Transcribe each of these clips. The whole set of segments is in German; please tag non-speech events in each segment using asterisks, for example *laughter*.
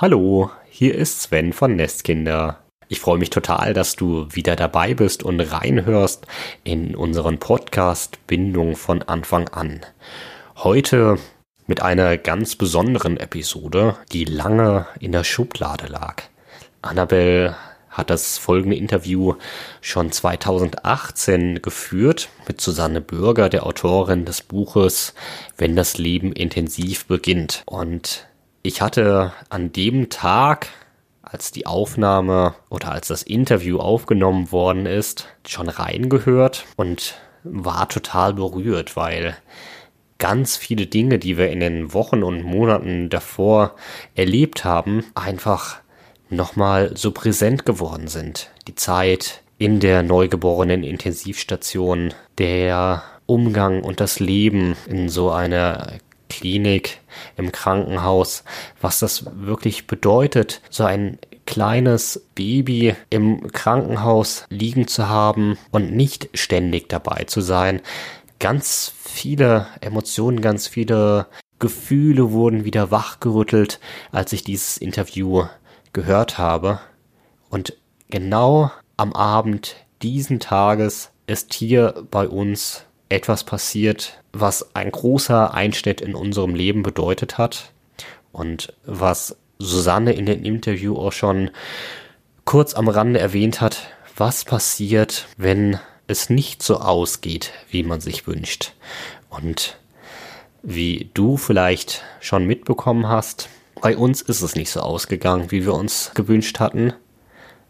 Hallo, hier ist Sven von Nestkinder. Ich freue mich total, dass du wieder dabei bist und reinhörst in unseren Podcast Bindung von Anfang an. Heute mit einer ganz besonderen Episode, die lange in der Schublade lag. Annabelle hat das folgende Interview schon 2018 geführt mit Susanne Bürger, der Autorin des Buches Wenn das Leben intensiv beginnt. Und ich hatte an dem Tag, als die Aufnahme oder als das Interview aufgenommen worden ist, schon reingehört und war total berührt, weil ganz viele Dinge, die wir in den Wochen und Monaten davor erlebt haben, einfach nochmal so präsent geworden sind. Die Zeit in der neugeborenen Intensivstation, der Umgang und das Leben in so einer Klinik, im Krankenhaus, was das wirklich bedeutet, so ein kleines Baby im Krankenhaus liegen zu haben und nicht ständig dabei zu sein. Ganz viele Emotionen, ganz viele Gefühle wurden wieder wachgerüttelt, als ich dieses Interview gehört habe. Und genau am Abend diesen Tages ist hier bei uns etwas passiert, was ein großer Einschnitt in unserem Leben bedeutet hat und was Susanne in dem Interview auch schon kurz am Rande erwähnt hat, was passiert, wenn es nicht so ausgeht, wie man sich wünscht. Und wie du vielleicht schon mitbekommen hast, bei uns ist es nicht so ausgegangen, wie wir uns gewünscht hatten.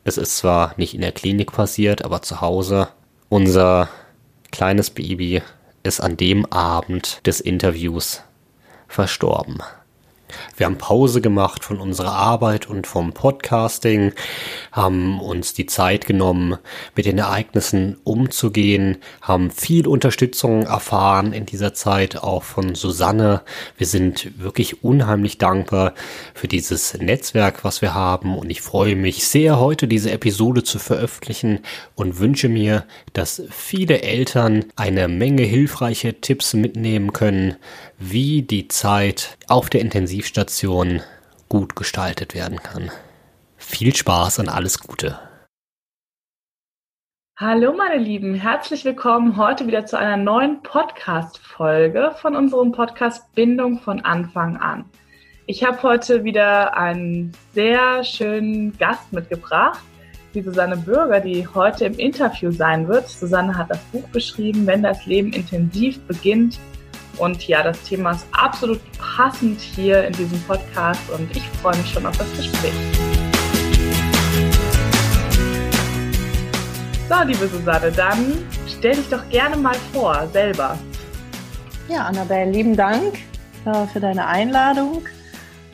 Es ist zwar nicht in der Klinik passiert, aber zu Hause. Unser kleines Baby ist an dem Abend des Interviews verstorben. Wir haben Pause gemacht von unserer Arbeit und vom Podcasting, haben uns die Zeit genommen, mit den Ereignissen umzugehen, haben viel Unterstützung erfahren in dieser Zeit, auch von Susanne. Wir sind wirklich unheimlich dankbar für dieses Netzwerk, was wir haben und ich freue mich sehr, heute diese Episode zu veröffentlichen und wünsche mir, dass viele Eltern eine Menge hilfreiche Tipps mitnehmen können, wie die Zeit auf der Intensivstation gut gestaltet werden kann. Viel Spaß und alles Gute. Hallo meine Lieben, herzlich willkommen heute wieder zu einer neuen Podcast-Folge von unserem Podcast Bindung von Anfang an. Ich habe heute wieder einen sehr schönen Gast mitgebracht, die Susanne Bürger, die heute im Interview sein wird. Susanne hat das Buch beschrieben, wenn das Leben intensiv beginnt, und ja, das Thema ist absolut passend hier in diesem Podcast und ich freue mich schon auf das Gespräch. So, liebe Susanne, dann stell dich doch gerne mal vor, selber. Ja, Annabelle, lieben Dank äh, für deine Einladung.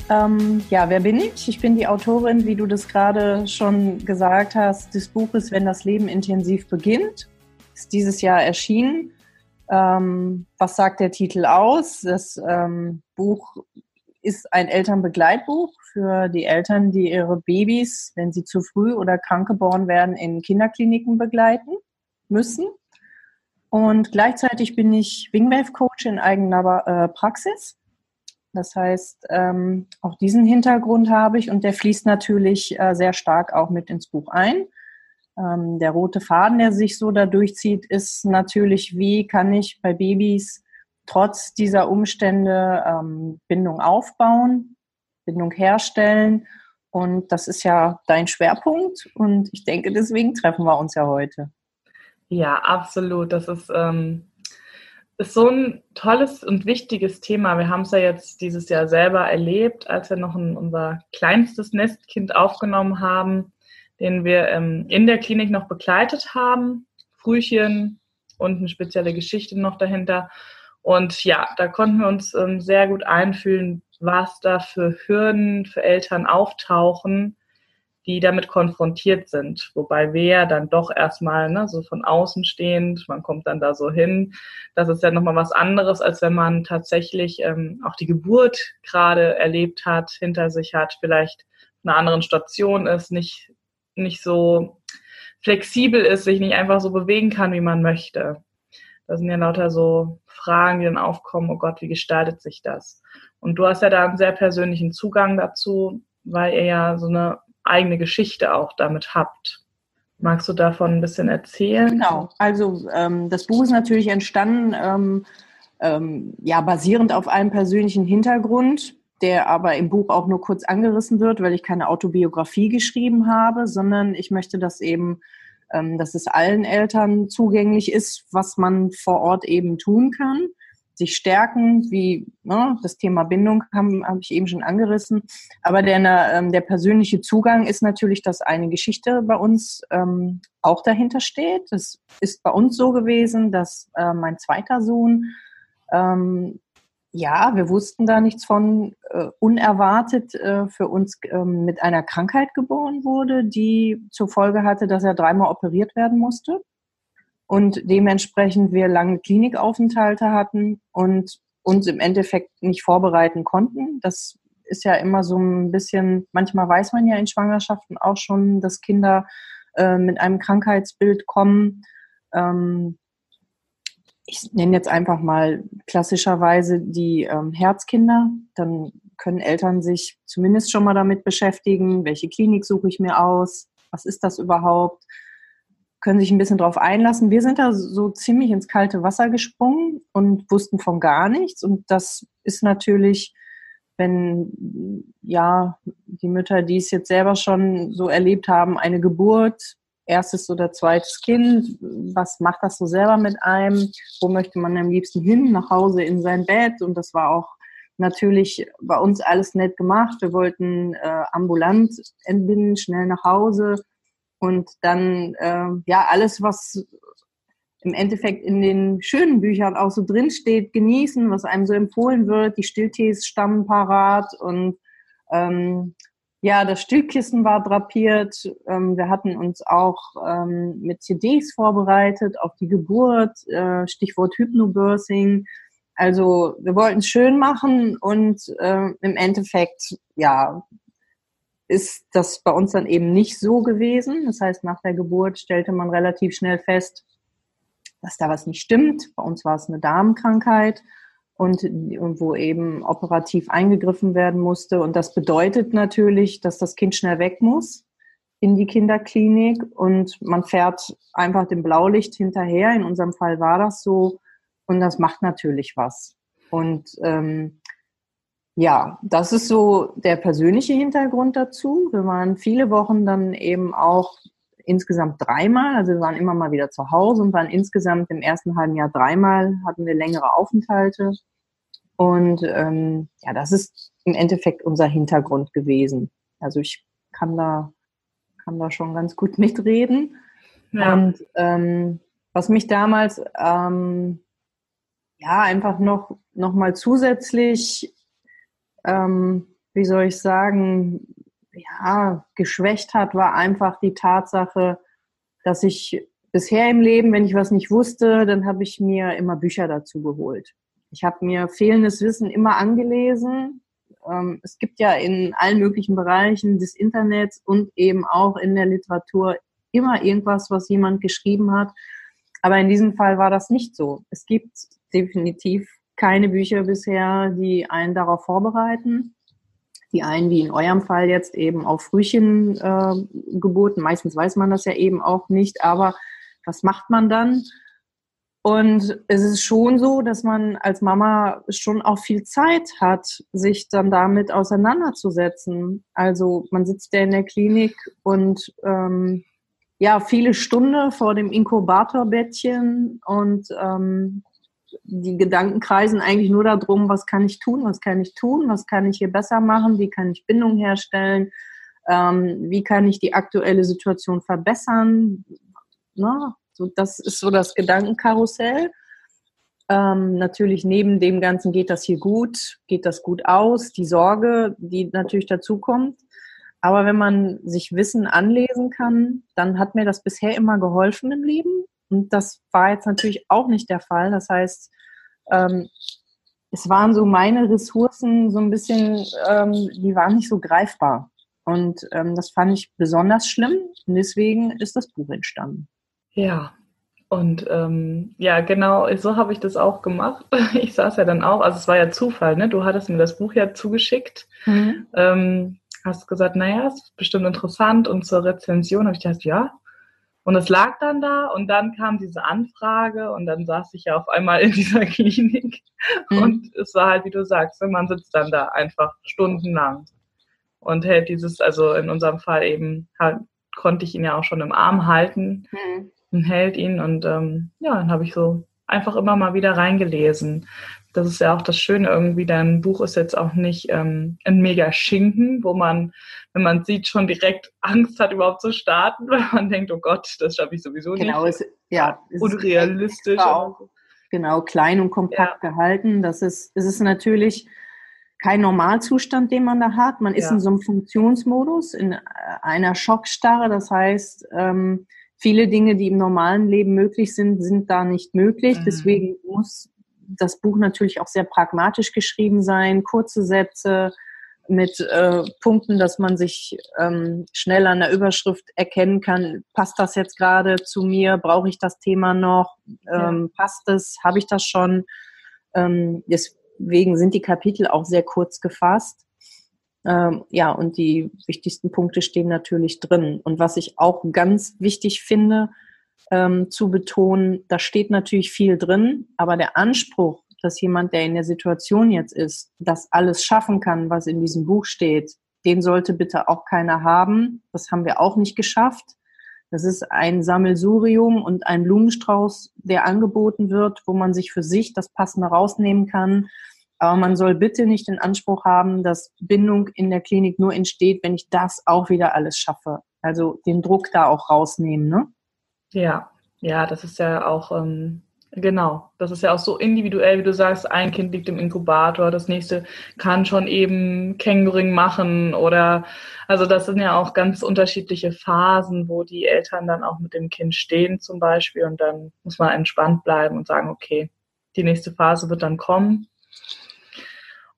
Ähm, ja, wer bin ich? Ich bin die Autorin, wie du das gerade schon gesagt hast, des Buches Wenn das Leben intensiv beginnt. Ist dieses Jahr erschienen. Ähm, was sagt der Titel aus? Das ähm, Buch ist ein Elternbegleitbuch für die Eltern, die ihre Babys, wenn sie zu früh oder krank geboren werden, in Kinderkliniken begleiten müssen. Und gleichzeitig bin ich Wingwave-Coach in eigener äh, Praxis. Das heißt, ähm, auch diesen Hintergrund habe ich und der fließt natürlich äh, sehr stark auch mit ins Buch ein. Ähm, der rote Faden, der sich so da durchzieht, ist natürlich, wie kann ich bei Babys trotz dieser Umstände ähm, Bindung aufbauen, Bindung herstellen. Und das ist ja dein Schwerpunkt. Und ich denke, deswegen treffen wir uns ja heute. Ja, absolut. Das ist, ähm, ist so ein tolles und wichtiges Thema. Wir haben es ja jetzt dieses Jahr selber erlebt, als wir noch ein, unser kleinstes Nestkind aufgenommen haben den wir ähm, in der Klinik noch begleitet haben. Frühchen und eine spezielle Geschichte noch dahinter. Und ja, da konnten wir uns ähm, sehr gut einfühlen, was da für Hürden für Eltern auftauchen, die damit konfrontiert sind. Wobei wir ja dann doch erstmal ne, so von außen stehend, man kommt dann da so hin. Das ist ja nochmal was anderes, als wenn man tatsächlich ähm, auch die Geburt gerade erlebt hat, hinter sich hat, vielleicht einer anderen Station ist, nicht nicht so flexibel ist, sich nicht einfach so bewegen kann, wie man möchte. Das sind ja lauter so Fragen, die dann aufkommen, oh Gott, wie gestaltet sich das? Und du hast ja da einen sehr persönlichen Zugang dazu. weil ihr ja so eine eigene Geschichte auch damit habt. Magst du davon ein bisschen erzählen? Genau, also ähm, das Buch ist natürlich entstanden, ähm, ähm, ja, basierend auf einem persönlichen Hintergrund, der aber im Buch auch nur kurz angerissen wird, weil ich keine Autobiografie geschrieben habe, sondern ich möchte, dass eben, ähm, dass es allen Eltern zugänglich ist, was man vor Ort eben tun kann sich stärken, wie ne, das Thema Bindung habe hab ich eben schon angerissen. Aber der, ähm, der persönliche Zugang ist natürlich, dass eine Geschichte bei uns ähm, auch dahinter steht. Es ist bei uns so gewesen, dass äh, mein zweiter Sohn, ähm, ja, wir wussten da nichts von, äh, unerwartet äh, für uns ähm, mit einer Krankheit geboren wurde, die zur Folge hatte, dass er dreimal operiert werden musste und dementsprechend wir lange Klinikaufenthalte hatten und uns im Endeffekt nicht vorbereiten konnten. Das ist ja immer so ein bisschen, manchmal weiß man ja in Schwangerschaften auch schon, dass Kinder äh, mit einem Krankheitsbild kommen. Ähm, ich nenne jetzt einfach mal klassischerweise die ähm, Herzkinder. Dann können Eltern sich zumindest schon mal damit beschäftigen, welche Klinik suche ich mir aus, was ist das überhaupt, können sich ein bisschen drauf einlassen. Wir sind da so ziemlich ins kalte Wasser gesprungen und wussten von gar nichts. Und das ist natürlich, wenn ja die Mütter, die es jetzt selber schon so erlebt haben, eine Geburt, erstes oder zweites Kind, was macht das so selber mit einem? Wo möchte man am liebsten hin? Nach Hause in sein Bett. Und das war auch natürlich bei uns alles nett gemacht. Wir wollten äh, ambulant entbinden, schnell nach Hause und dann, äh, ja, alles, was im Endeffekt in den schönen Büchern auch so drinsteht, genießen, was einem so empfohlen wird. Die Stilltees stammen parat und ähm, ja, das Stillkissen war drapiert. Ähm, wir hatten uns auch ähm, mit CDs vorbereitet auf die Geburt, äh, Stichwort Hypnobirthing. Also wir wollten es schön machen und äh, im Endeffekt, ja, ist das bei uns dann eben nicht so gewesen. Das heißt, nach der Geburt stellte man relativ schnell fest, dass da was nicht stimmt. Bei uns war es eine Darmkrankheit und, wo eben operativ eingegriffen werden musste. Und das bedeutet natürlich, dass das Kind schnell weg muss in die Kinderklinik und man fährt einfach dem Blaulicht hinterher. In unserem Fall war das so und das macht natürlich was. Und ähm, ja, das ist so der persönliche Hintergrund dazu. Wir waren viele Wochen dann eben auch insgesamt dreimal, also wir waren immer mal wieder zu Hause und waren insgesamt im ersten halben Jahr dreimal, hatten wir längere Aufenthalte. Und ähm, ja, das ist im Endeffekt unser Hintergrund gewesen. Also ich kann da, kann da schon ganz gut *laughs* mitreden. Ja. Und ähm, was mich damals ähm, ja einfach noch, noch mal zusätzlich ähm, wie soll ich sagen, ja, geschwächt hat, war einfach die Tatsache, dass ich bisher im Leben, wenn ich was nicht wusste, dann habe ich mir immer Bücher dazu geholt. Ich habe mir fehlendes Wissen immer angelesen. Ähm, es gibt ja in allen möglichen Bereichen des Internets und eben auch in der Literatur immer irgendwas, was jemand geschrieben hat. Aber in diesem Fall war das nicht so. Es gibt definitiv keine Bücher bisher, die einen darauf vorbereiten. Die einen, wie in eurem Fall jetzt eben auf Frühchengeburten. Äh, Meistens weiß man das ja eben auch nicht, aber was macht man dann? Und es ist schon so, dass man als Mama schon auch viel Zeit hat, sich dann damit auseinanderzusetzen. Also man sitzt ja in der Klinik und ähm, ja, viele Stunden vor dem Inkubatorbettchen und ähm, die Gedanken kreisen eigentlich nur darum, was kann ich tun, was kann ich tun, was kann ich hier besser machen, wie kann ich Bindung herstellen, ähm, wie kann ich die aktuelle Situation verbessern. Ne? So, das ist so das Gedankenkarussell. Ähm, natürlich neben dem Ganzen geht das hier gut, geht das gut aus, die Sorge, die natürlich dazu kommt. Aber wenn man sich Wissen anlesen kann, dann hat mir das bisher immer geholfen im Leben. Und das war jetzt natürlich auch nicht der Fall. Das heißt, ähm, es waren so meine Ressourcen so ein bisschen, ähm, die waren nicht so greifbar. Und ähm, das fand ich besonders schlimm. Und deswegen ist das Buch entstanden. Ja, und ähm, ja, genau, so habe ich das auch gemacht. *laughs* Ich saß ja dann auch, also es war ja Zufall, ne? Du hattest mir das Buch ja zugeschickt. Mhm. Ähm, hast gesagt, naja, ist bestimmt interessant und zur Rezension habe ich gedacht, ja. Und es lag dann da und dann kam diese Anfrage und dann saß ich ja auf einmal in *laughs* dieser Klinik mhm. und es war halt, wie du sagst, ne, man sitzt dann da einfach stundenlang und hält dieses, also in unserem Fall eben halt, konnte ich ihn ja auch schon im Arm halten mhm. und hält ihn und ähm, ja, dann habe ich so einfach immer mal wieder reingelesen. Das ist ja auch das Schöne irgendwie, dein Buch ist jetzt auch nicht ähm, ein mega Schinken, wo man, wenn man sieht, schon direkt Angst hat, überhaupt zu starten, *laughs* weil man denkt, oh Gott, das schaffe ich sowieso genau, nicht. Es, ja, es unrealistisch. Auch, genau, klein und kompakt ja. gehalten. Das ist, es ist natürlich kein Normalzustand, den man da hat. Man ist ja. in so einem Funktionsmodus, in äh, einer Schockstarre. Das heißt, ähm, viele Dinge, die im normalen Leben möglich sind, sind da nicht möglich. Mhm. Deswegen muss das Buch natürlich auch sehr pragmatisch geschrieben sein, kurze Sätze mit äh, Punkten, dass man sich ähm, schnell an der Überschrift erkennen kann, passt das jetzt gerade zu mir, brauche ich das Thema noch, ähm, ja. passt es, habe ich das schon. Ähm, deswegen sind die Kapitel auch sehr kurz gefasst. Ähm, ja, und die wichtigsten Punkte stehen natürlich drin. Und was ich auch ganz wichtig finde, ähm, zu betonen, da steht natürlich viel drin, aber der Anspruch, dass jemand, der in der Situation jetzt ist, das alles schaffen kann, was in diesem Buch steht, den sollte bitte auch keiner haben. Das haben wir auch nicht geschafft. Das ist ein Sammelsurium und ein Blumenstrauß, der angeboten wird, wo man sich für sich das Passende rausnehmen kann aber man soll bitte nicht den Anspruch haben, dass Bindung in der Klinik nur entsteht, wenn ich das auch wieder alles schaffe. Also den Druck da auch rausnehmen, ne? Ja, ja, das ist ja auch, ähm, genau, das ist ja auch so individuell, wie du sagst, ein Kind liegt im Inkubator, das nächste kann schon eben Känguring machen oder, also das sind ja auch ganz unterschiedliche Phasen, wo die Eltern dann auch mit dem Kind stehen zum Beispiel und dann muss man entspannt bleiben und sagen, okay, die nächste Phase wird dann kommen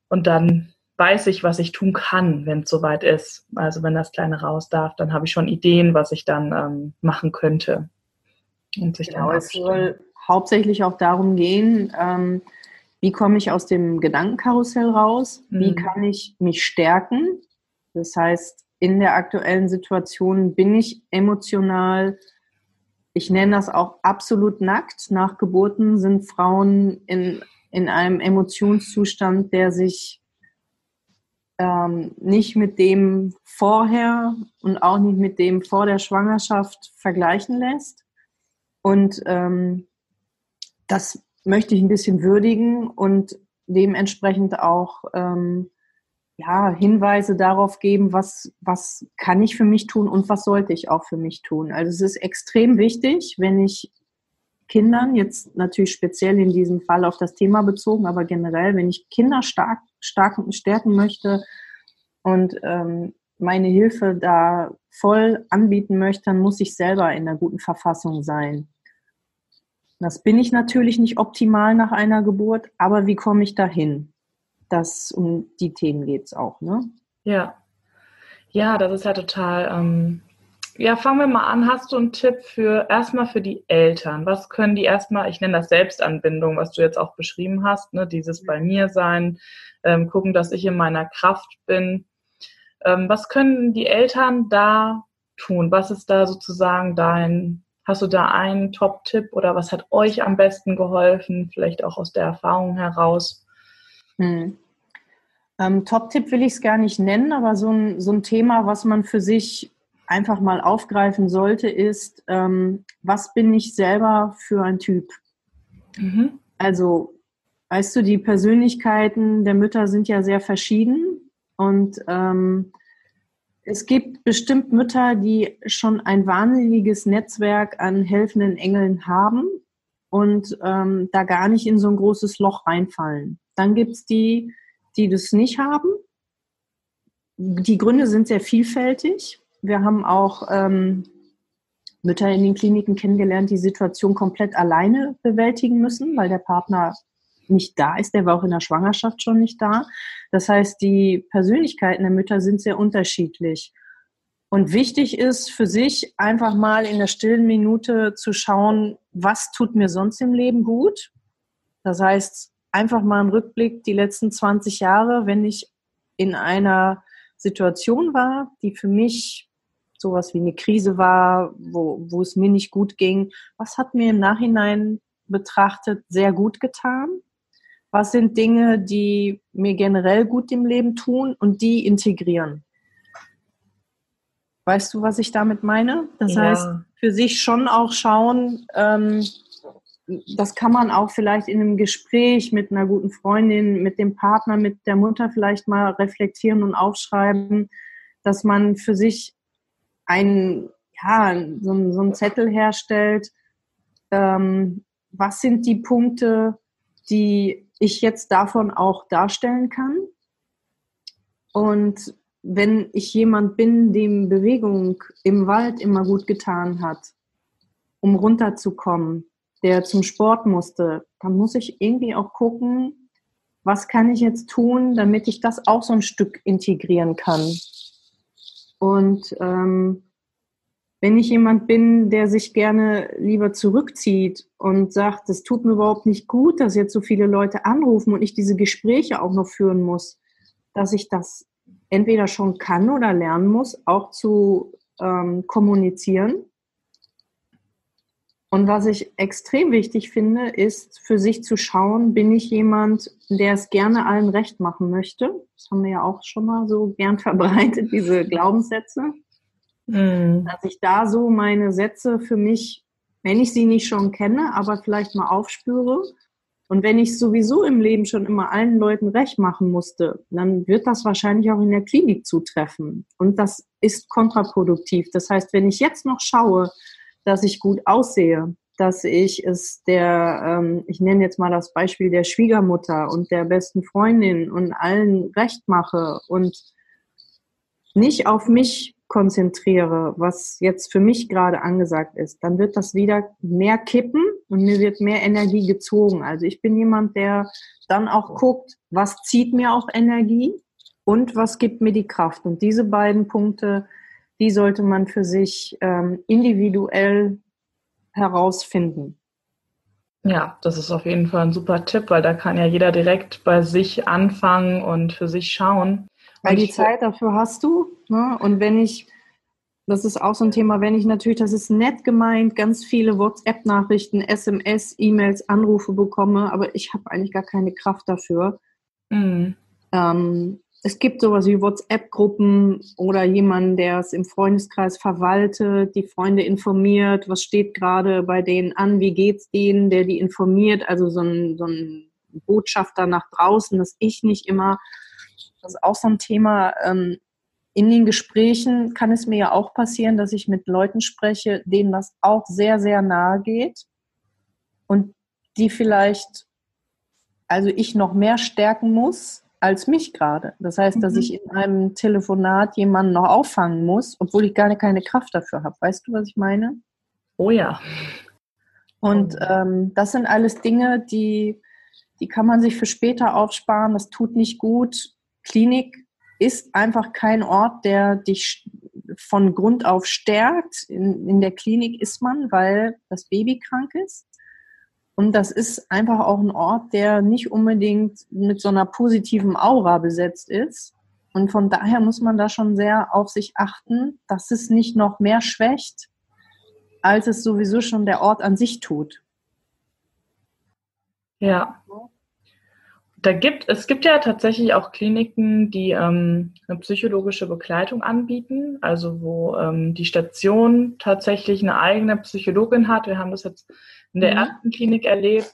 und dann weiß ich, was ich tun kann, wenn es soweit ist. Also wenn das Kleine raus darf, dann habe ich schon Ideen, was ich dann ähm, machen könnte. Und sich genau, es soll hauptsächlich auch darum gehen, ähm, wie komme ich aus dem Gedankenkarussell raus? Mhm. Wie kann ich mich stärken? Das heißt, in der aktuellen Situation bin ich emotional, ich nenne das auch absolut nackt. Nach Geburten sind Frauen in in einem Emotionszustand, der sich ähm, nicht mit dem vorher und auch nicht mit dem vor der Schwangerschaft vergleichen lässt. Und ähm, das möchte ich ein bisschen würdigen und dementsprechend auch ähm, ja, Hinweise darauf geben, was, was kann ich für mich tun und was sollte ich auch für mich tun. Also es ist extrem wichtig, wenn ich Kindern, jetzt natürlich speziell in diesem Fall auf das Thema bezogen, aber generell, wenn ich Kinder stark, stark stärken möchte und ähm, meine Hilfe da voll anbieten möchte, dann muss ich selber in einer guten Verfassung sein. Das bin ich natürlich nicht optimal nach einer Geburt, aber wie komme ich dahin? Das um die Themen geht es auch, ne? Ja. Ja, das ist ja total ähm, ja, fangen wir mal an. Hast du einen Tipp für erstmal für die Eltern? Was können die erstmal, ich nenne das Selbstanbindung, was du jetzt auch beschrieben hast, ne, dieses bei mir sein, ähm, gucken, dass ich in meiner Kraft bin. Ähm, was können die Eltern da tun? Was ist da sozusagen dein, hast du da einen Top-Tipp oder was hat euch am besten geholfen? Vielleicht auch aus der Erfahrung heraus? Hm. Ähm, Top-Tipp will ich es gar nicht nennen, aber so ein, so ein Thema, was man für sich einfach mal aufgreifen sollte, ist, ähm, was bin ich selber für ein Typ? Mhm. Also, weißt du, die Persönlichkeiten der Mütter sind ja sehr verschieden und ähm, es gibt bestimmt Mütter, die schon ein wahnsinniges Netzwerk an helfenden Engeln haben und ähm, da gar nicht in so ein großes Loch reinfallen. Dann gibt es die, die das nicht haben. Die Gründe sind sehr vielfältig. Wir haben auch ähm, Mütter in den Kliniken kennengelernt, die Situation komplett alleine bewältigen müssen, weil der Partner nicht da ist. Der war auch in der Schwangerschaft schon nicht da. Das heißt, die Persönlichkeiten der Mütter sind sehr unterschiedlich. Und wichtig ist für sich einfach mal in der stillen Minute zu schauen, was tut mir sonst im Leben gut. Das heißt, einfach mal einen Rückblick die letzten 20 Jahre, wenn ich in einer Situation war, die für mich sowas wie eine Krise war, wo, wo es mir nicht gut ging, was hat mir im Nachhinein betrachtet sehr gut getan? Was sind Dinge, die mir generell gut im Leben tun und die integrieren? Weißt du, was ich damit meine? Das ja. heißt, für sich schon auch schauen, ähm, das kann man auch vielleicht in einem Gespräch mit einer guten Freundin, mit dem Partner, mit der Mutter vielleicht mal reflektieren und aufschreiben, dass man für sich einen, ja, so, so einen Zettel herstellt. Ähm, was sind die Punkte, die ich jetzt davon auch darstellen kann? Und wenn ich jemand bin, dem Bewegung im Wald immer gut getan hat, um runterzukommen, der zum Sport musste, dann muss ich irgendwie auch gucken, was kann ich jetzt tun, damit ich das auch so ein Stück integrieren kann. Und ähm, wenn ich jemand bin, der sich gerne lieber zurückzieht und sagt, es tut mir überhaupt nicht gut, dass jetzt so viele Leute anrufen und ich diese Gespräche auch noch führen muss, dass ich das entweder schon kann oder lernen muss, auch zu ähm, kommunizieren und was ich extrem wichtig finde, ist für sich zu schauen, bin ich jemand, der es gerne allen recht machen möchte? Das haben wir ja auch schon mal so gern *laughs* verbreitet, diese Glaubenssätze. Mhm. Dass ich da so meine Sätze für mich, wenn ich sie nicht schon kenne, aber vielleicht mal aufspüre. Und wenn ich sowieso im Leben schon immer allen Leuten recht machen musste, dann wird das wahrscheinlich auch in der Klinik zutreffen. Und das ist kontraproduktiv. Das heißt, wenn ich jetzt noch schaue, dass ich gut aussehe, dass ich es der, ähm, ich nenne jetzt mal das Beispiel der Schwiegermutter und der besten Freundin und allen recht mache und nicht auf mich konzentriere, was jetzt für mich gerade angesagt ist, dann wird das wieder mehr kippen und mir wird mehr Energie gezogen. Also ich bin jemand, der dann auch guckt, was zieht mir auch Energie und was gibt mir die Kraft. Und diese beiden Punkte die sollte man für sich ähm, individuell herausfinden. Ja, das ist auf jeden Fall ein super Tipp, weil da kann ja jeder direkt bei sich anfangen und für sich schauen. Weil die Zeit dafür hast du. Ne? Und wenn ich, das ist auch so ein Thema, wenn ich natürlich, das ist nett gemeint, ganz viele WhatsApp-Nachrichten, SMS, E-Mails, Anrufe bekomme, aber ich habe eigentlich gar keine Kraft dafür. Mhm. Ähm, es gibt sowas wie WhatsApp-Gruppen oder jemanden, der es im Freundeskreis verwaltet, die Freunde informiert, was steht gerade bei denen an, wie geht's denen, der die informiert, also so ein, so ein Botschafter nach draußen, das ich nicht immer. Das ist auch so ein Thema. Ähm, in den Gesprächen kann es mir ja auch passieren, dass ich mit Leuten spreche, denen das auch sehr, sehr nahe geht und die vielleicht, also ich noch mehr stärken muss, als mich gerade. Das heißt, dass mhm. ich in einem Telefonat jemanden noch auffangen muss, obwohl ich gar keine Kraft dafür habe. Weißt du, was ich meine? Oh ja. Und ähm, das sind alles Dinge, die, die kann man sich für später aufsparen. Das tut nicht gut. Klinik ist einfach kein Ort, der dich von Grund auf stärkt. In, in der Klinik ist man, weil das Baby krank ist. Und das ist einfach auch ein Ort, der nicht unbedingt mit so einer positiven Aura besetzt ist. Und von daher muss man da schon sehr auf sich achten, dass es nicht noch mehr schwächt, als es sowieso schon der Ort an sich tut. Ja. Da gibt, es gibt ja tatsächlich auch Kliniken, die ähm, eine psychologische Begleitung anbieten, also wo ähm, die Station tatsächlich eine eigene Psychologin hat. Wir haben das jetzt in der mhm. ersten Klinik erlebt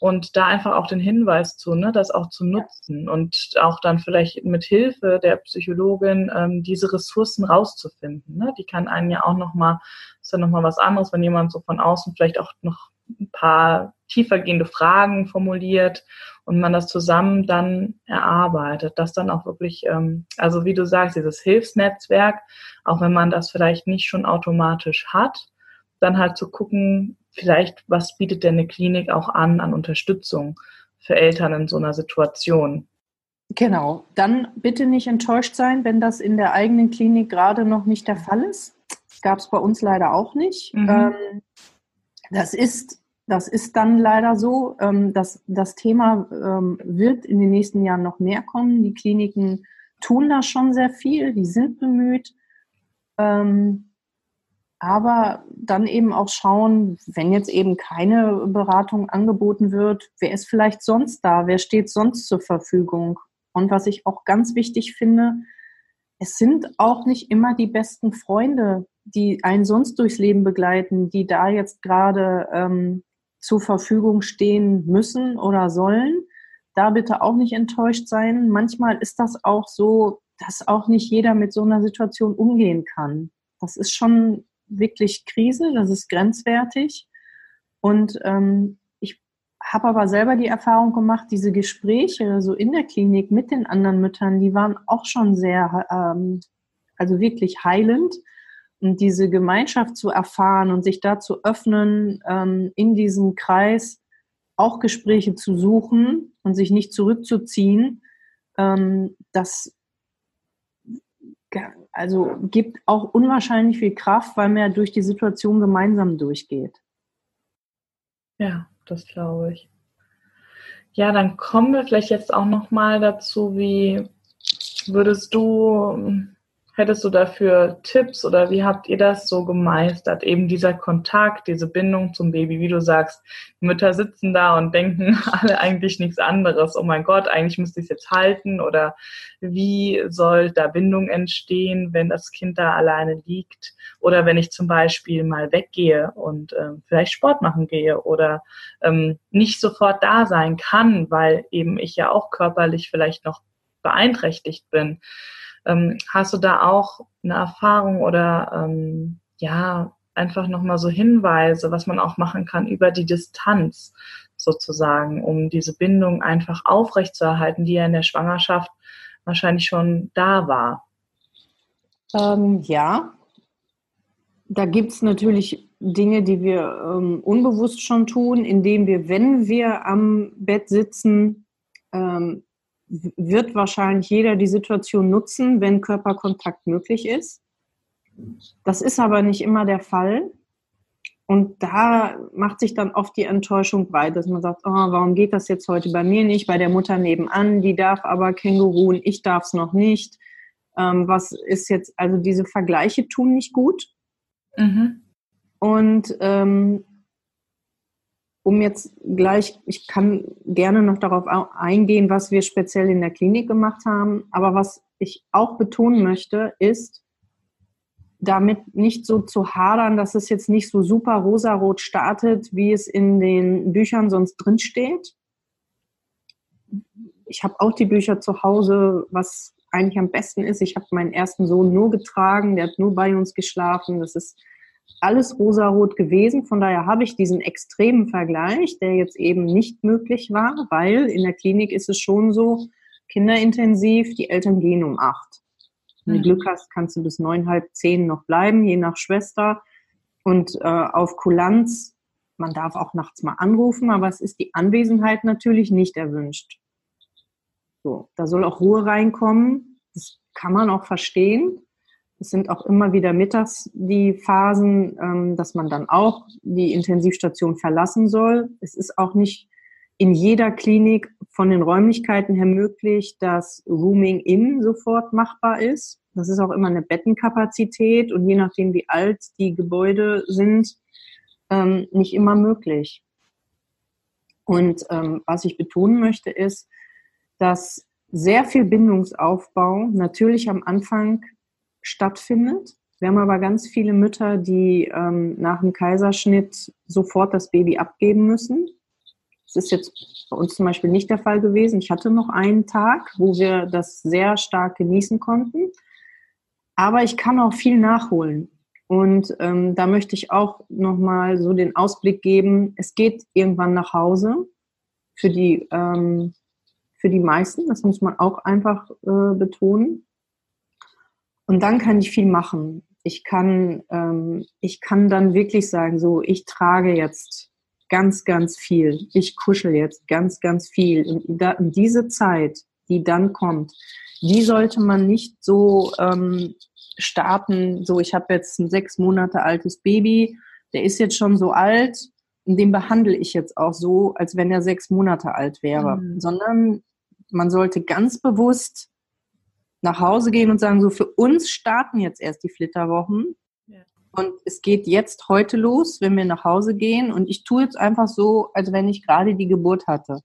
und da einfach auch den Hinweis zu, ne, das auch zu nutzen und auch dann vielleicht mit Hilfe der Psychologin ähm, diese Ressourcen rauszufinden. Ne? Die kann einen ja auch nochmal, ist ja nochmal was anderes, wenn jemand so von außen vielleicht auch noch ein paar tiefergehende Fragen formuliert und man das zusammen dann erarbeitet, das dann auch wirklich, ähm, also wie du sagst, dieses Hilfsnetzwerk, auch wenn man das vielleicht nicht schon automatisch hat, dann halt zu gucken, vielleicht, was bietet denn eine Klinik auch an an Unterstützung für Eltern in so einer Situation? Genau. Dann bitte nicht enttäuscht sein, wenn das in der eigenen Klinik gerade noch nicht der Fall ist. Gab es bei uns leider auch nicht. Mhm. Ähm, das ist das ist dann leider so. Ähm, dass das Thema ähm, wird in den nächsten Jahren noch mehr kommen. Die Kliniken tun da schon sehr viel, die sind bemüht. Ähm, aber dann eben auch schauen, wenn jetzt eben keine Beratung angeboten wird, wer ist vielleicht sonst da, wer steht sonst zur Verfügung. Und was ich auch ganz wichtig finde, es sind auch nicht immer die besten Freunde, die einen sonst durchs Leben begleiten, die da jetzt gerade ähm, zur Verfügung stehen müssen oder sollen. Da bitte auch nicht enttäuscht sein. Manchmal ist das auch so, dass auch nicht jeder mit so einer Situation umgehen kann. Das ist schon wirklich Krise, das ist grenzwertig. Und ähm, ich habe aber selber die Erfahrung gemacht, diese Gespräche so in der Klinik mit den anderen Müttern, die waren auch schon sehr, ähm, also wirklich heilend. Und diese Gemeinschaft zu erfahren und sich da zu öffnen, ähm, in diesem Kreis auch Gespräche zu suchen und sich nicht zurückzuziehen, ähm, das also gibt auch unwahrscheinlich viel Kraft, weil man ja durch die Situation gemeinsam durchgeht. Ja, das glaube ich. Ja, dann kommen wir vielleicht jetzt auch noch mal dazu, wie würdest du Hättest du dafür Tipps oder wie habt ihr das so gemeistert? Eben dieser Kontakt, diese Bindung zum Baby, wie du sagst, Mütter sitzen da und denken *laughs* alle eigentlich nichts anderes. Oh mein Gott, eigentlich müsste ich es jetzt halten oder wie soll da Bindung entstehen, wenn das Kind da alleine liegt oder wenn ich zum Beispiel mal weggehe und äh, vielleicht Sport machen gehe oder ähm, nicht sofort da sein kann, weil eben ich ja auch körperlich vielleicht noch beeinträchtigt bin. Ähm, hast du da auch eine Erfahrung oder ähm, ja, einfach nochmal so Hinweise, was man auch machen kann über die Distanz sozusagen, um diese Bindung einfach aufrechtzuerhalten, die ja in der Schwangerschaft wahrscheinlich schon da war? Ähm, ja, da gibt es natürlich Dinge, die wir ähm, unbewusst schon tun, indem wir, wenn wir am Bett sitzen, ähm, wird wahrscheinlich jeder die Situation nutzen, wenn Körperkontakt möglich ist. Das ist aber nicht immer der Fall. Und da macht sich dann oft die Enttäuschung breit, dass man sagt, oh, warum geht das jetzt heute bei mir nicht, bei der Mutter nebenan, die darf aber Känguru und ich darf es noch nicht. Ähm, was ist jetzt, also diese Vergleiche tun nicht gut. Mhm. Und ähm, um jetzt gleich, ich kann gerne noch darauf eingehen, was wir speziell in der Klinik gemacht haben, aber was ich auch betonen möchte, ist, damit nicht so zu hadern, dass es jetzt nicht so super rosarot startet, wie es in den Büchern sonst drinsteht. Ich habe auch die Bücher zu Hause, was eigentlich am besten ist. Ich habe meinen ersten Sohn nur getragen, der hat nur bei uns geschlafen. Das ist alles rosarot gewesen. Von daher habe ich diesen extremen Vergleich, der jetzt eben nicht möglich war, weil in der Klinik ist es schon so, kinderintensiv, die Eltern gehen um acht. Wenn du mhm. Glück hast, kannst du bis neun, halb zehn noch bleiben, je nach Schwester. Und äh, auf Kulanz, man darf auch nachts mal anrufen, aber es ist die Anwesenheit natürlich nicht erwünscht. So, da soll auch Ruhe reinkommen. Das kann man auch verstehen. Es sind auch immer wieder mittags die Phasen, ähm, dass man dann auch die Intensivstation verlassen soll. Es ist auch nicht in jeder Klinik von den Räumlichkeiten her möglich, dass Rooming in sofort machbar ist. Das ist auch immer eine Bettenkapazität und je nachdem, wie alt die Gebäude sind, ähm, nicht immer möglich. Und ähm, was ich betonen möchte, ist, dass sehr viel Bindungsaufbau natürlich am Anfang stattfindet. Wir haben aber ganz viele Mütter, die ähm, nach dem Kaiserschnitt sofort das Baby abgeben müssen. Das ist jetzt bei uns zum Beispiel nicht der Fall gewesen. Ich hatte noch einen Tag, wo wir das sehr stark genießen konnten. Aber ich kann auch viel nachholen. Und ähm, da möchte ich auch nochmal so den Ausblick geben, es geht irgendwann nach Hause für die, ähm, für die meisten, das muss man auch einfach äh, betonen. Und dann kann ich viel machen. Ich kann, ähm, ich kann dann wirklich sagen, so, ich trage jetzt ganz, ganz viel. Ich kuschel jetzt ganz, ganz viel. Und diese Zeit, die dann kommt, die sollte man nicht so ähm, starten, so ich habe jetzt ein sechs Monate altes Baby, der ist jetzt schon so alt und den behandle ich jetzt auch so, als wenn er sechs Monate alt wäre, mhm. sondern man sollte ganz bewusst nach Hause gehen und sagen, so für uns starten jetzt erst die Flitterwochen. Ja. Und es geht jetzt heute los, wenn wir nach Hause gehen. Und ich tue jetzt einfach so, als wenn ich gerade die Geburt hatte.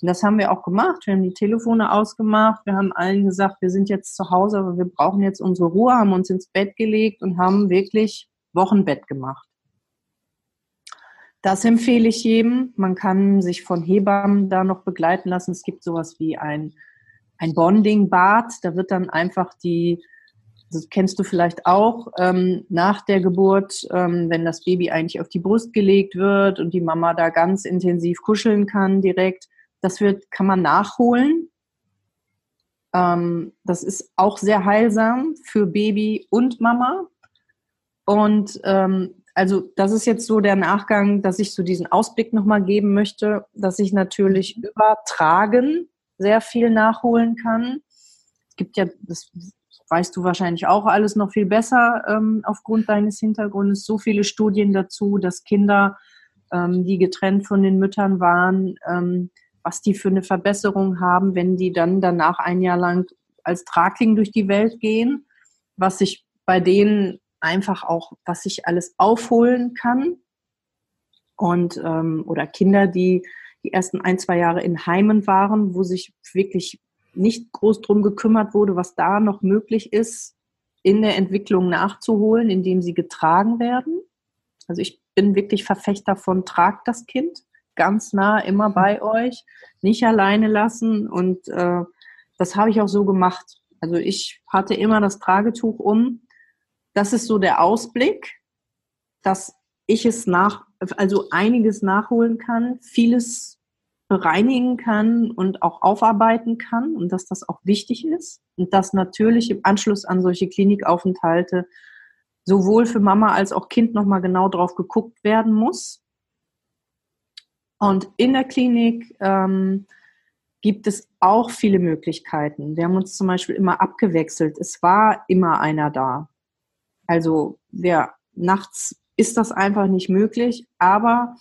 Und das haben wir auch gemacht. Wir haben die Telefone ausgemacht. Wir haben allen gesagt, wir sind jetzt zu Hause, aber wir brauchen jetzt unsere Ruhe, haben uns ins Bett gelegt und haben wirklich Wochenbett gemacht. Das empfehle ich jedem. Man kann sich von Hebammen da noch begleiten lassen. Es gibt sowas wie ein ein Bonding-Bad. Da wird dann einfach die, das kennst du vielleicht auch, ähm, nach der Geburt, ähm, wenn das Baby eigentlich auf die Brust gelegt wird und die Mama da ganz intensiv kuscheln kann direkt. Das wird, kann man nachholen. Ähm, das ist auch sehr heilsam für Baby und Mama. Und ähm, also das ist jetzt so der Nachgang, dass ich so diesen Ausblick nochmal geben möchte, dass ich natürlich übertragen sehr viel nachholen kann. Es gibt ja, das weißt du wahrscheinlich auch alles noch viel besser ähm, aufgrund deines Hintergrundes, so viele Studien dazu, dass Kinder, ähm, die getrennt von den Müttern waren, ähm, was die für eine Verbesserung haben, wenn die dann danach ein Jahr lang als Tragling durch die Welt gehen, was sich bei denen einfach auch, was sich alles aufholen kann. Und ähm, oder Kinder, die die ersten ein, zwei Jahre in Heimen waren, wo sich wirklich nicht groß drum gekümmert wurde, was da noch möglich ist, in der Entwicklung nachzuholen, indem sie getragen werden. Also ich bin wirklich Verfechter von tragt das Kind ganz nah immer bei euch, nicht alleine lassen und äh, das habe ich auch so gemacht. Also ich hatte immer das Tragetuch um. Das ist so der Ausblick, dass ich es nach, also einiges nachholen kann, vieles bereinigen kann und auch aufarbeiten kann und dass das auch wichtig ist und dass natürlich im Anschluss an solche Klinikaufenthalte sowohl für Mama als auch Kind nochmal genau drauf geguckt werden muss. Und in der Klinik ähm, gibt es auch viele Möglichkeiten. Wir haben uns zum Beispiel immer abgewechselt. Es war immer einer da. Also wer nachts ist das einfach nicht möglich. Aber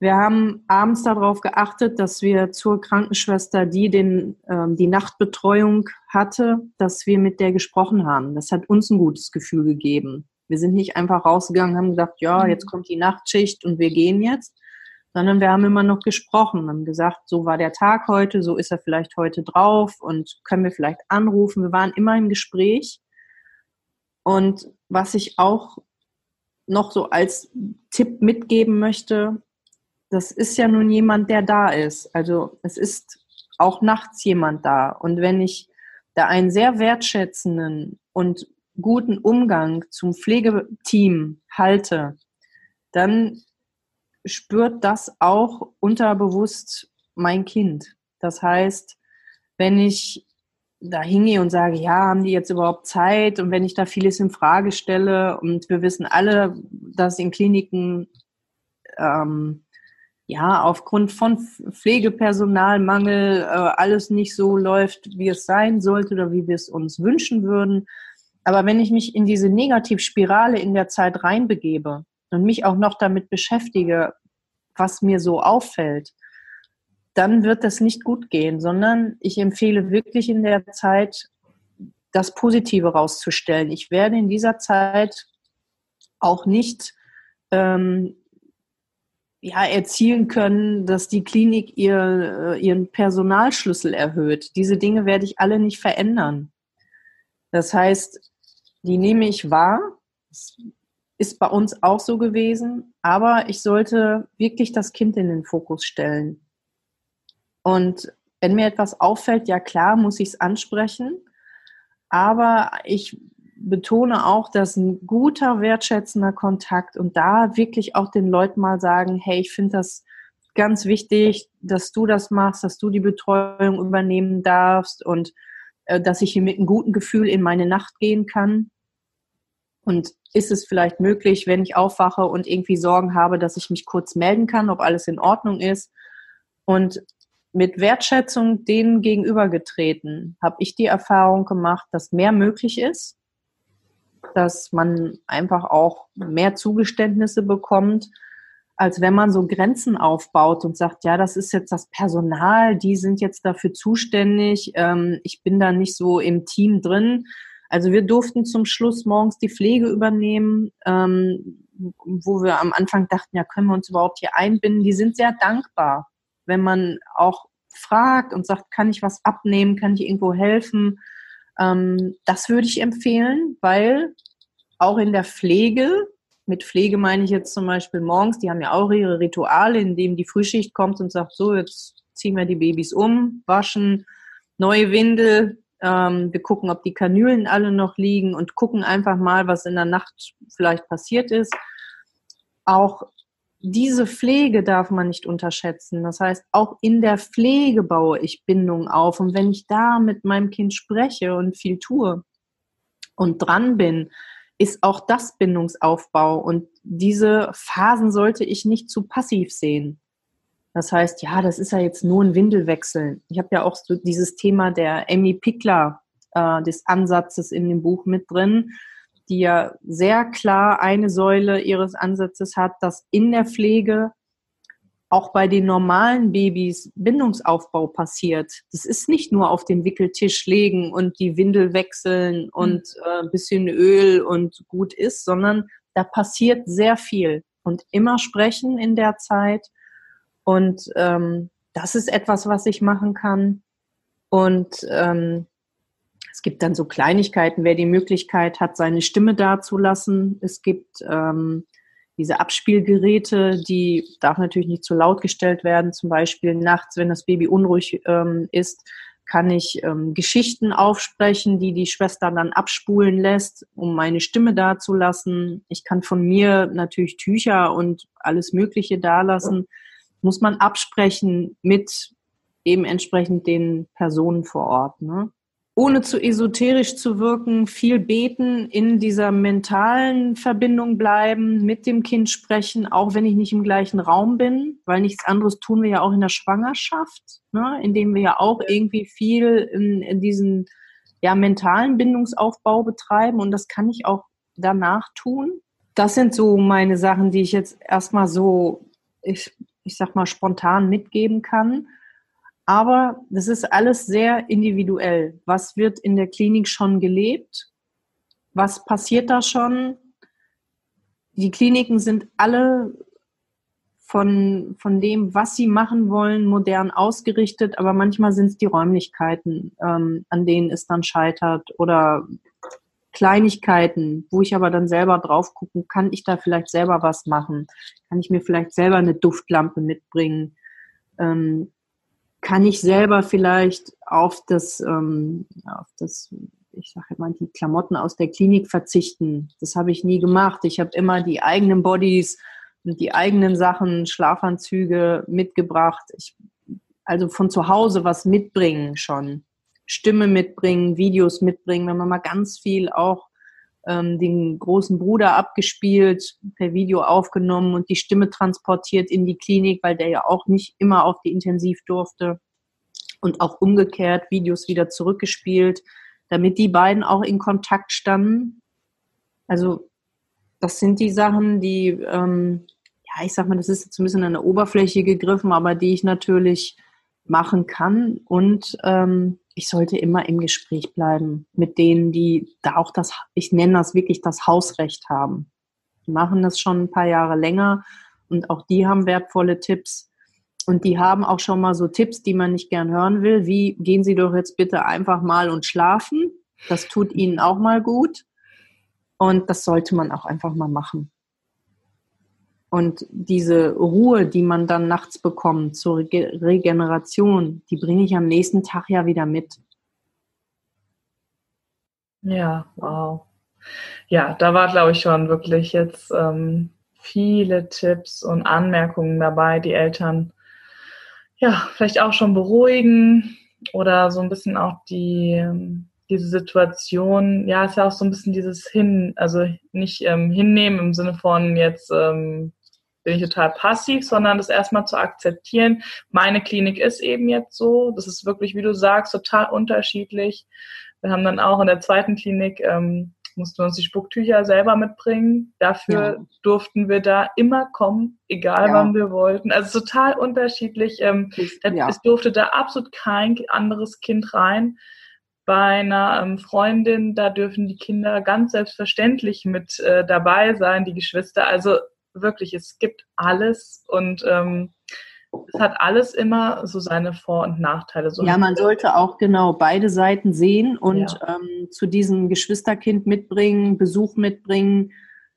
wir haben abends darauf geachtet, dass wir zur Krankenschwester, die den, ähm, die Nachtbetreuung hatte, dass wir mit der gesprochen haben. Das hat uns ein gutes Gefühl gegeben. Wir sind nicht einfach rausgegangen, haben gesagt, ja, mhm. jetzt kommt die Nachtschicht und wir gehen jetzt, sondern wir haben immer noch gesprochen, haben gesagt, so war der Tag heute, so ist er vielleicht heute drauf und können wir vielleicht anrufen. Wir waren immer im Gespräch. Und was ich auch noch so als Tipp mitgeben möchte, das ist ja nun jemand, der da ist. Also es ist auch nachts jemand da. Und wenn ich da einen sehr wertschätzenden und guten Umgang zum Pflegeteam halte, dann spürt das auch unterbewusst mein Kind. Das heißt, wenn ich da hingehe und sage, ja, haben die jetzt überhaupt Zeit? Und wenn ich da vieles in Frage stelle und wir wissen alle, dass in Kliniken ähm, ja aufgrund von Pflegepersonalmangel äh, alles nicht so läuft, wie es sein sollte oder wie wir es uns wünschen würden. Aber wenn ich mich in diese Negativspirale in der Zeit reinbegebe und mich auch noch damit beschäftige, was mir so auffällt, dann wird das nicht gut gehen, sondern ich empfehle wirklich in der Zeit, das Positive rauszustellen. Ich werde in dieser Zeit auch nicht ähm, ja, erzielen können, dass die Klinik ihr, äh, ihren Personalschlüssel erhöht. Diese Dinge werde ich alle nicht verändern. Das heißt, die nehme ich wahr. Das ist bei uns auch so gewesen. Aber ich sollte wirklich das Kind in den Fokus stellen. Und wenn mir etwas auffällt, ja klar, muss ich es ansprechen. Aber ich betone auch, dass ein guter, wertschätzender Kontakt und da wirklich auch den Leuten mal sagen, hey, ich finde das ganz wichtig, dass du das machst, dass du die Betreuung übernehmen darfst und äh, dass ich hier mit einem guten Gefühl in meine Nacht gehen kann. Und ist es vielleicht möglich, wenn ich aufwache und irgendwie Sorgen habe, dass ich mich kurz melden kann, ob alles in Ordnung ist? Und mit Wertschätzung denen gegenübergetreten, habe ich die Erfahrung gemacht, dass mehr möglich ist, dass man einfach auch mehr Zugeständnisse bekommt. als wenn man so Grenzen aufbaut und sagt, ja, das ist jetzt das Personal, die sind jetzt dafür zuständig, ähm, ich bin da nicht so im Team drin. Also wir durften zum Schluss morgens die Pflege übernehmen, ähm, wo wir am Anfang dachten, ja, können wir uns überhaupt hier einbinden? Die sind sehr dankbar, wenn man auch fragt und sagt, kann ich was abnehmen, kann ich irgendwo helfen? Ähm, das würde ich empfehlen, weil auch in der Pflege, mit Pflege meine ich jetzt zum Beispiel morgens, die haben ja auch ihre Rituale, in denen die Frühschicht kommt und sagt, so, jetzt ziehen wir die Babys um, waschen, neue Windel, ähm, wir gucken, ob die Kanülen alle noch liegen und gucken einfach mal, was in der Nacht vielleicht passiert ist. Auch diese Pflege darf man nicht unterschätzen. Das heißt, auch in der Pflege baue ich Bindung auf. Und wenn ich da mit meinem Kind spreche und viel tue und dran bin, ist auch das Bindungsaufbau. Und diese Phasen sollte ich nicht zu passiv sehen. Das heißt, ja, das ist ja jetzt nur ein Windelwechsel. Ich habe ja auch so dieses Thema der Amy Pickler äh, des Ansatzes in dem Buch mit drin die ja sehr klar eine Säule ihres Ansatzes hat, dass in der Pflege auch bei den normalen Babys Bindungsaufbau passiert. Das ist nicht nur auf den Wickeltisch legen und die Windel wechseln mhm. und äh, ein bisschen Öl und gut ist, sondern da passiert sehr viel und immer sprechen in der Zeit. Und ähm, das ist etwas, was ich machen kann. Und ähm, es gibt dann so Kleinigkeiten, wer die Möglichkeit hat, seine Stimme dazulassen. Es gibt ähm, diese Abspielgeräte, die darf natürlich nicht zu laut gestellt werden. Zum Beispiel nachts, wenn das Baby unruhig ähm, ist, kann ich ähm, Geschichten aufsprechen, die die Schwester dann abspulen lässt, um meine Stimme dazulassen. Ich kann von mir natürlich Tücher und alles Mögliche dalassen. Muss man absprechen mit eben entsprechend den Personen vor Ort. Ne? Ohne zu esoterisch zu wirken, viel beten, in dieser mentalen Verbindung bleiben, mit dem Kind sprechen, auch wenn ich nicht im gleichen Raum bin, weil nichts anderes tun wir ja auch in der Schwangerschaft, ne, indem wir ja auch irgendwie viel in, in diesen ja, mentalen Bindungsaufbau betreiben und das kann ich auch danach tun. Das sind so meine Sachen, die ich jetzt erstmal so, ich, ich sag mal, spontan mitgeben kann. Aber das ist alles sehr individuell. Was wird in der Klinik schon gelebt? Was passiert da schon? Die Kliniken sind alle von, von dem, was sie machen wollen, modern ausgerichtet, aber manchmal sind es die Räumlichkeiten, ähm, an denen es dann scheitert oder Kleinigkeiten, wo ich aber dann selber drauf gucken, kann ich da vielleicht selber was machen? Kann ich mir vielleicht selber eine Duftlampe mitbringen? Ähm, kann ich selber vielleicht auf das, ähm, auf das, ich sage immer, die Klamotten aus der Klinik verzichten. Das habe ich nie gemacht. Ich habe immer die eigenen Bodies und die eigenen Sachen, Schlafanzüge mitgebracht. Ich, also von zu Hause was mitbringen schon. Stimme mitbringen, Videos mitbringen, wenn man mal ganz viel auch ähm, den großen Bruder abgespielt, per Video aufgenommen und die Stimme transportiert in die Klinik, weil der ja auch nicht immer auf die Intensiv durfte. Und auch umgekehrt Videos wieder zurückgespielt, damit die beiden auch in Kontakt standen. Also das sind die Sachen, die, ähm, ja, ich sag mal, das ist jetzt ein bisschen an der Oberfläche gegriffen, aber die ich natürlich machen kann. Und ähm, ich sollte immer im Gespräch bleiben mit denen, die da auch das, ich nenne das wirklich das Hausrecht haben. Die machen das schon ein paar Jahre länger und auch die haben wertvolle Tipps. Und die haben auch schon mal so Tipps, die man nicht gern hören will, wie gehen Sie doch jetzt bitte einfach mal und schlafen. Das tut Ihnen auch mal gut. Und das sollte man auch einfach mal machen. Und diese Ruhe, die man dann nachts bekommt zur Regeneration, die bringe ich am nächsten Tag ja wieder mit. Ja, wow. Ja, da war, glaube ich, schon wirklich jetzt ähm, viele Tipps und Anmerkungen dabei, die Eltern ja vielleicht auch schon beruhigen oder so ein bisschen auch die ähm, diese Situation, ja, ist ja auch so ein bisschen dieses Hin, also nicht ähm, hinnehmen im Sinne von jetzt ähm, bin ich total passiv, sondern das erstmal zu akzeptieren. Meine Klinik ist eben jetzt so. Das ist wirklich, wie du sagst, total unterschiedlich. Wir haben dann auch in der zweiten Klinik ähm, mussten wir uns die Spucktücher selber mitbringen. Dafür ja. durften wir da immer kommen, egal ja. wann wir wollten. Also total unterschiedlich. Ähm, ja. Es durfte da absolut kein anderes Kind rein. Bei einer ähm, Freundin, da dürfen die Kinder ganz selbstverständlich mit äh, dabei sein, die Geschwister. Also wirklich, es gibt alles und ähm, es hat alles immer so seine Vor- und Nachteile. So ja, man sollte auch genau beide Seiten sehen und ja. ähm, zu diesem Geschwisterkind mitbringen, Besuch mitbringen.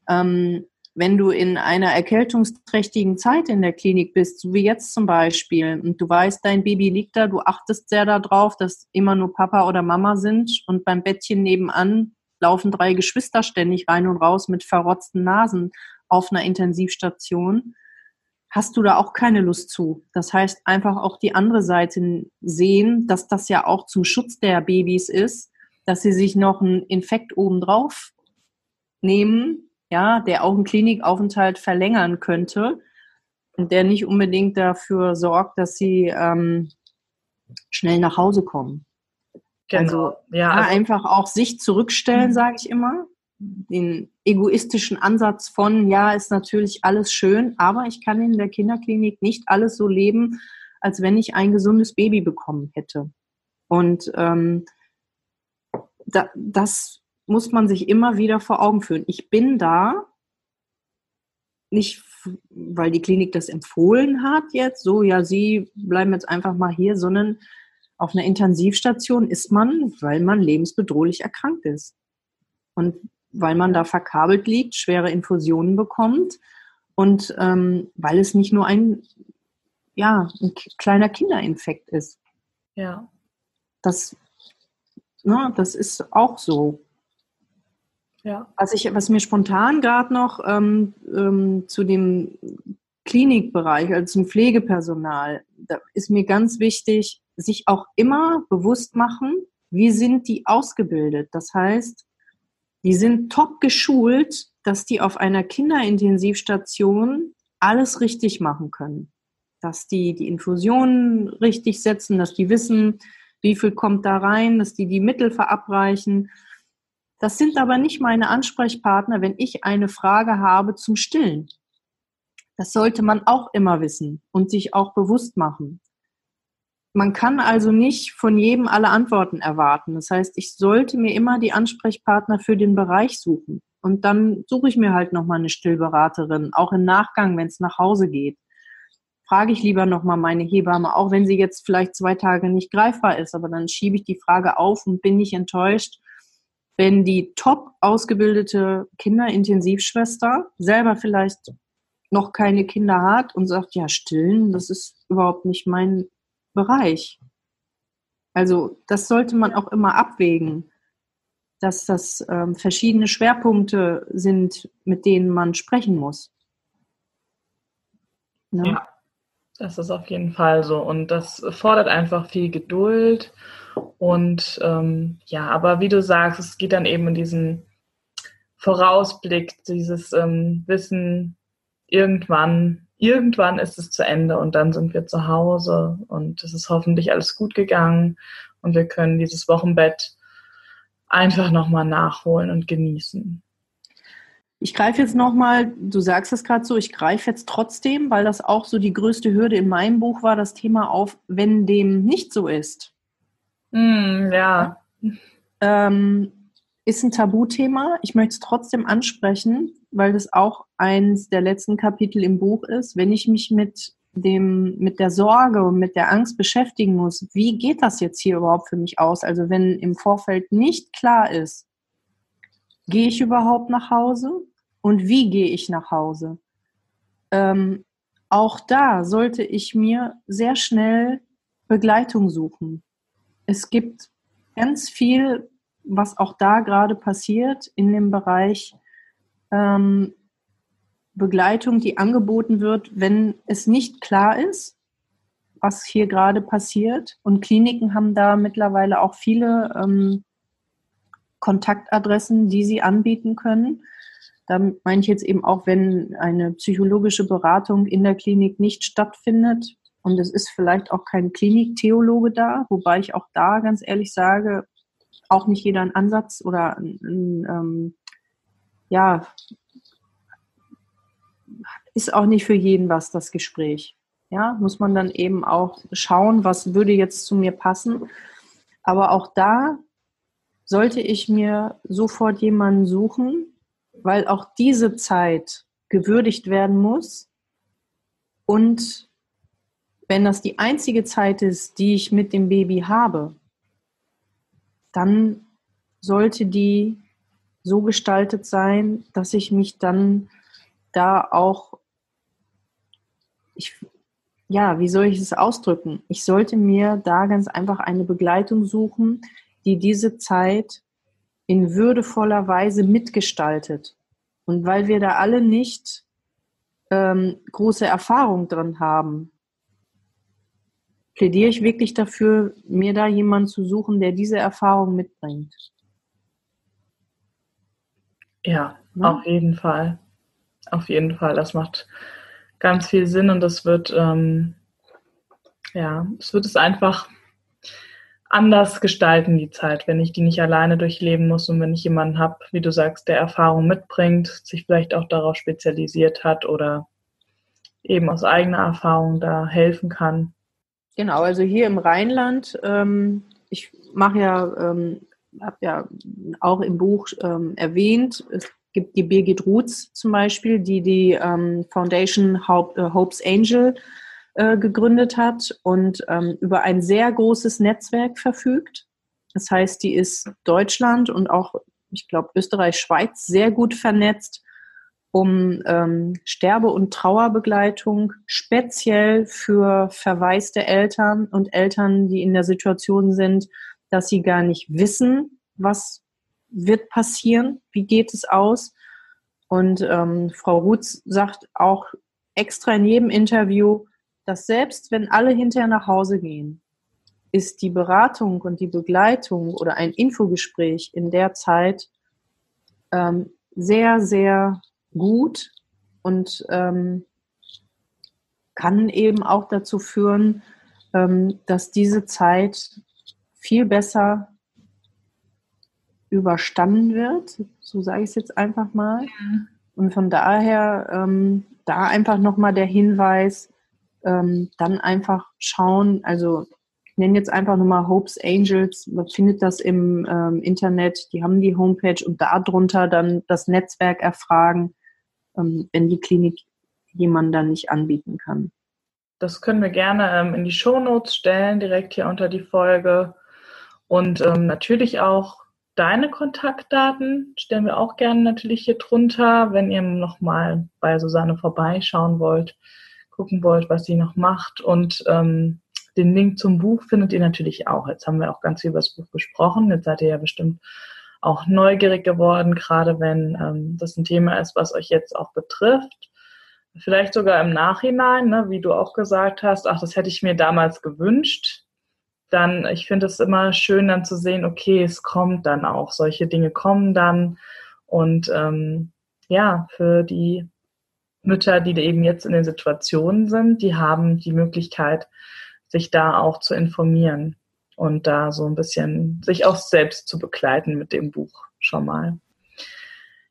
Ähm, wenn du in einer erkältungsträchtigen Zeit in der Klinik bist, so wie jetzt zum Beispiel, und du weißt, dein Baby liegt da, du achtest sehr darauf, dass immer nur Papa oder Mama sind und beim Bettchen nebenan laufen drei Geschwister ständig rein und raus mit verrotzten Nasen auf einer Intensivstation hast du da auch keine Lust zu. Das heißt, einfach auch die andere Seite sehen, dass das ja auch zum Schutz der Babys ist, dass sie sich noch einen Infekt obendrauf nehmen, ja, der auch einen Klinikaufenthalt verlängern könnte und der nicht unbedingt dafür sorgt, dass sie ähm, schnell nach Hause kommen. Genau. Also, ja, also einfach auch sich zurückstellen, mhm. sage ich immer den egoistischen Ansatz von, ja, ist natürlich alles schön, aber ich kann in der Kinderklinik nicht alles so leben, als wenn ich ein gesundes Baby bekommen hätte. Und ähm, da, das muss man sich immer wieder vor Augen führen. Ich bin da, nicht weil die Klinik das empfohlen hat jetzt, so, ja, Sie bleiben jetzt einfach mal hier, sondern auf einer Intensivstation ist man, weil man lebensbedrohlich erkrankt ist. Und weil man da verkabelt liegt, schwere Infusionen bekommt und ähm, weil es nicht nur ein, ja, ein kleiner Kinderinfekt ist. Ja. Das, ne, das ist auch so. Ja. Was, ich, was mir spontan gerade noch ähm, ähm, zu dem Klinikbereich, also zum Pflegepersonal, da ist mir ganz wichtig, sich auch immer bewusst machen, wie sind die ausgebildet. Das heißt, die sind top geschult, dass die auf einer Kinderintensivstation alles richtig machen können. Dass die die Infusionen richtig setzen, dass die wissen, wie viel kommt da rein, dass die die Mittel verabreichen. Das sind aber nicht meine Ansprechpartner, wenn ich eine Frage habe zum Stillen. Das sollte man auch immer wissen und sich auch bewusst machen. Man kann also nicht von jedem alle Antworten erwarten. Das heißt, ich sollte mir immer die Ansprechpartner für den Bereich suchen. Und dann suche ich mir halt nochmal eine Stillberaterin, auch im Nachgang, wenn es nach Hause geht. Frage ich lieber nochmal meine Hebamme, auch wenn sie jetzt vielleicht zwei Tage nicht greifbar ist, aber dann schiebe ich die Frage auf und bin nicht enttäuscht, wenn die top ausgebildete Kinderintensivschwester selber vielleicht noch keine Kinder hat und sagt, ja, stillen, das ist überhaupt nicht mein Bereich. Also das sollte man auch immer abwägen, dass das ähm, verschiedene Schwerpunkte sind, mit denen man sprechen muss. Ne? Ja, das ist auf jeden Fall so. Und das fordert einfach viel Geduld. Und ähm, ja, aber wie du sagst, es geht dann eben in diesen Vorausblick, dieses ähm, Wissen, irgendwann irgendwann ist es zu Ende und dann sind wir zu Hause und es ist hoffentlich alles gut gegangen und wir können dieses Wochenbett einfach nochmal nachholen und genießen. Ich greife jetzt nochmal, du sagst es gerade so, ich greife jetzt trotzdem, weil das auch so die größte Hürde in meinem Buch war, das Thema auf, wenn dem nicht so ist. Mm, ja. Ähm, ist ein Tabuthema. Ich möchte es trotzdem ansprechen, weil das auch eins der letzten Kapitel im Buch ist. Wenn ich mich mit dem, mit der Sorge und mit der Angst beschäftigen muss, wie geht das jetzt hier überhaupt für mich aus? Also wenn im Vorfeld nicht klar ist, gehe ich überhaupt nach Hause und wie gehe ich nach Hause? Ähm, auch da sollte ich mir sehr schnell Begleitung suchen. Es gibt ganz viel was auch da gerade passiert in dem Bereich ähm, Begleitung, die angeboten wird, wenn es nicht klar ist, was hier gerade passiert. Und Kliniken haben da mittlerweile auch viele ähm, Kontaktadressen, die sie anbieten können. Da meine ich jetzt eben auch, wenn eine psychologische Beratung in der Klinik nicht stattfindet und es ist vielleicht auch kein Kliniktheologe da, wobei ich auch da ganz ehrlich sage, auch nicht jeder einen Ansatz oder ein, ähm, ja, ist auch nicht für jeden was, das Gespräch. Ja, muss man dann eben auch schauen, was würde jetzt zu mir passen. Aber auch da sollte ich mir sofort jemanden suchen, weil auch diese Zeit gewürdigt werden muss. Und wenn das die einzige Zeit ist, die ich mit dem Baby habe, dann sollte die so gestaltet sein, dass ich mich dann da auch, ich, ja, wie soll ich es ausdrücken? Ich sollte mir da ganz einfach eine Begleitung suchen, die diese Zeit in würdevoller Weise mitgestaltet. Und weil wir da alle nicht ähm, große Erfahrung drin haben, plädiere ich wirklich dafür, mir da jemanden zu suchen, der diese Erfahrung mitbringt. Ja, ja, auf jeden Fall. Auf jeden Fall. Das macht ganz viel Sinn und das wird, ähm, ja, es wird es einfach anders gestalten, die Zeit, wenn ich die nicht alleine durchleben muss und wenn ich jemanden habe, wie du sagst, der Erfahrung mitbringt, sich vielleicht auch darauf spezialisiert hat oder eben aus eigener Erfahrung da helfen kann. Genau, also hier im Rheinland, ähm, ich mache ja, ähm, habe ja auch im Buch ähm, erwähnt, es gibt die Birgit Ruths zum Beispiel, die die ähm, Foundation Hope, äh, Hope's Angel äh, gegründet hat und ähm, über ein sehr großes Netzwerk verfügt. Das heißt, die ist Deutschland und auch, ich glaube, Österreich, Schweiz sehr gut vernetzt um ähm, Sterbe- und Trauerbegleitung speziell für verwaiste Eltern und Eltern, die in der Situation sind, dass sie gar nicht wissen, was wird passieren, wie geht es aus. Und ähm, Frau Rutz sagt auch extra in jedem Interview, dass selbst wenn alle hinterher nach Hause gehen, ist die Beratung und die Begleitung oder ein Infogespräch in der Zeit ähm, sehr, sehr gut und ähm, kann eben auch dazu führen, ähm, dass diese Zeit viel besser überstanden wird. So sage ich es jetzt einfach mal. Und von daher ähm, da einfach nochmal der Hinweis, ähm, dann einfach schauen, also ich nenne jetzt einfach nochmal Hopes Angels, man findet das im ähm, Internet, die haben die Homepage und darunter dann das Netzwerk erfragen wenn die Klinik jemanden dann nicht anbieten kann. Das können wir gerne ähm, in die Shownotes stellen, direkt hier unter die Folge. Und ähm, natürlich auch deine Kontaktdaten stellen wir auch gerne natürlich hier drunter, wenn ihr nochmal bei Susanne vorbeischauen wollt, gucken wollt, was sie noch macht. Und ähm, den Link zum Buch findet ihr natürlich auch. Jetzt haben wir auch ganz viel über das Buch gesprochen. Jetzt seid ihr ja bestimmt auch neugierig geworden, gerade wenn ähm, das ein Thema ist, was euch jetzt auch betrifft. Vielleicht sogar im Nachhinein, ne, wie du auch gesagt hast, ach, das hätte ich mir damals gewünscht. Dann, ich finde es immer schön, dann zu sehen, okay, es kommt dann auch, solche Dinge kommen dann. Und ähm, ja, für die Mütter, die eben jetzt in den Situationen sind, die haben die Möglichkeit, sich da auch zu informieren und da so ein bisschen sich auch selbst zu begleiten mit dem Buch schon mal.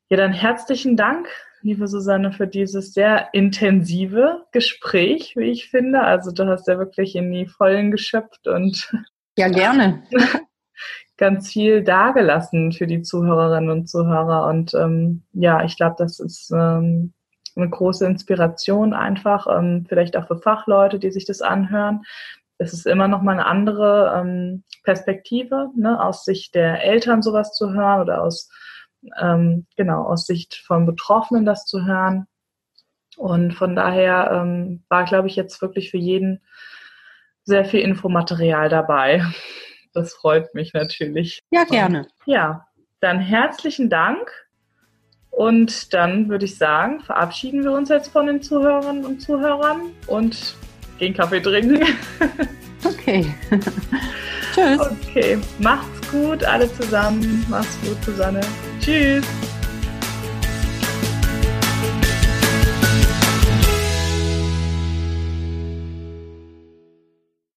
Ja, dann herzlichen Dank, liebe Susanne, für dieses sehr intensive Gespräch, wie ich finde. Also du hast ja wirklich in die Vollen geschöpft und *laughs* ja gerne *laughs* ganz viel dargelassen für die Zuhörerinnen und Zuhörer. Und ähm, ja, ich glaube, das ist ähm, eine große Inspiration einfach, ähm, vielleicht auch für Fachleute, die sich das anhören, es ist immer noch mal eine andere ähm, Perspektive, ne, aus Sicht der Eltern sowas zu hören oder aus, ähm, genau, aus Sicht von Betroffenen das zu hören. Und von daher ähm, war, glaube ich, jetzt wirklich für jeden sehr viel Infomaterial dabei. Das freut mich natürlich. Ja, gerne. Und, ja, dann herzlichen Dank. Und dann würde ich sagen, verabschieden wir uns jetzt von den Zuhörerinnen und Zuhörern und gehen Kaffee trinken. *laughs* Okay. *laughs* Tschüss. Okay, macht's gut, alle zusammen. Macht's gut, Susanne. Tschüss.